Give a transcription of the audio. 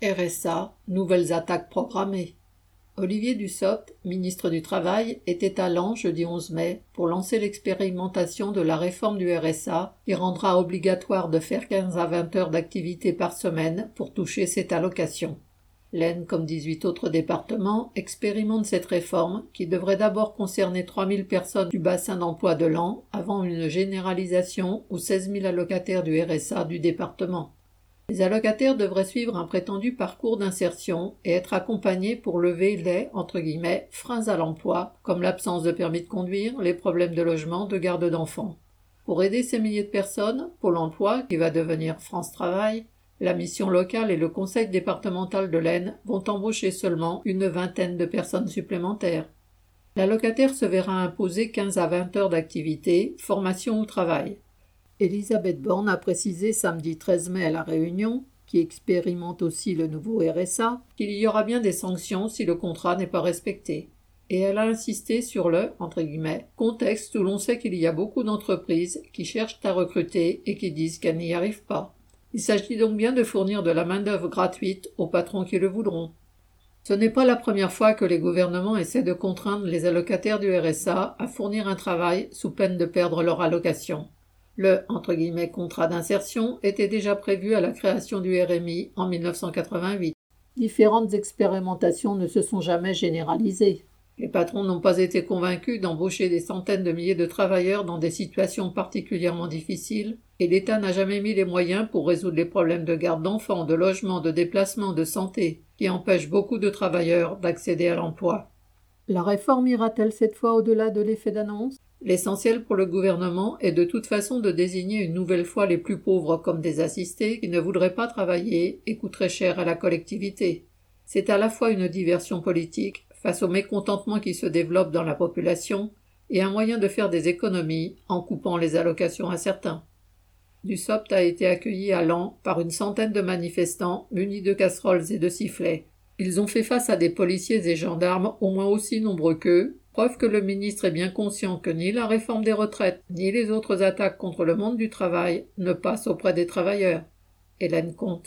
RSA, nouvelles attaques programmées. Olivier Dussopt, ministre du Travail, était à Lens jeudi 11 mai pour lancer l'expérimentation de la réforme du RSA qui rendra obligatoire de faire 15 à 20 heures d'activité par semaine pour toucher cette allocation. L'Aisne, comme 18 autres départements, expérimente cette réforme qui devrait d'abord concerner 3000 personnes du bassin d'emploi de Lens avant une généralisation aux 16 000 allocataires du RSA du département. Les allocataires devraient suivre un prétendu parcours d'insertion et être accompagnés pour lever les entre guillemets, freins à l'emploi, comme l'absence de permis de conduire, les problèmes de logement, de garde d'enfants. Pour aider ces milliers de personnes, Pôle emploi, qui va devenir France Travail, la mission locale et le conseil départemental de l'Aisne vont embaucher seulement une vingtaine de personnes supplémentaires. L'allocataire se verra imposer 15 à 20 heures d'activité, formation ou travail. Elisabeth Borne a précisé samedi 13 mai à La Réunion, qui expérimente aussi le nouveau RSA, qu'il y aura bien des sanctions si le contrat n'est pas respecté. Et elle a insisté sur le contexte où l'on sait qu'il y a beaucoup d'entreprises qui cherchent à recruter et qui disent qu'elles n'y arrivent pas. Il s'agit donc bien de fournir de la main-d'œuvre gratuite aux patrons qui le voudront. Ce n'est pas la première fois que les gouvernements essaient de contraindre les allocataires du RSA à fournir un travail sous peine de perdre leur allocation. Le entre guillemets, contrat d'insertion était déjà prévu à la création du RMI en 1988. Différentes expérimentations ne se sont jamais généralisées. Les patrons n'ont pas été convaincus d'embaucher des centaines de milliers de travailleurs dans des situations particulièrement difficiles, et l'État n'a jamais mis les moyens pour résoudre les problèmes de garde d'enfants, de logement, de déplacement, de santé, qui empêchent beaucoup de travailleurs d'accéder à l'emploi. La réforme ira-t-elle cette fois au-delà de l'effet d'annonce? L'essentiel pour le gouvernement est de toute façon de désigner une nouvelle fois les plus pauvres comme des assistés qui ne voudraient pas travailler et coûteraient cher à la collectivité. C'est à la fois une diversion politique face au mécontentement qui se développe dans la population et un moyen de faire des économies en coupant les allocations à certains. Dussopt a été accueilli à Lens par une centaine de manifestants munis de casseroles et de sifflets. Ils ont fait face à des policiers et gendarmes au moins aussi nombreux qu'eux, Que le ministre est bien conscient que ni la réforme des retraites, ni les autres attaques contre le monde du travail ne passent auprès des travailleurs. Hélène Comte.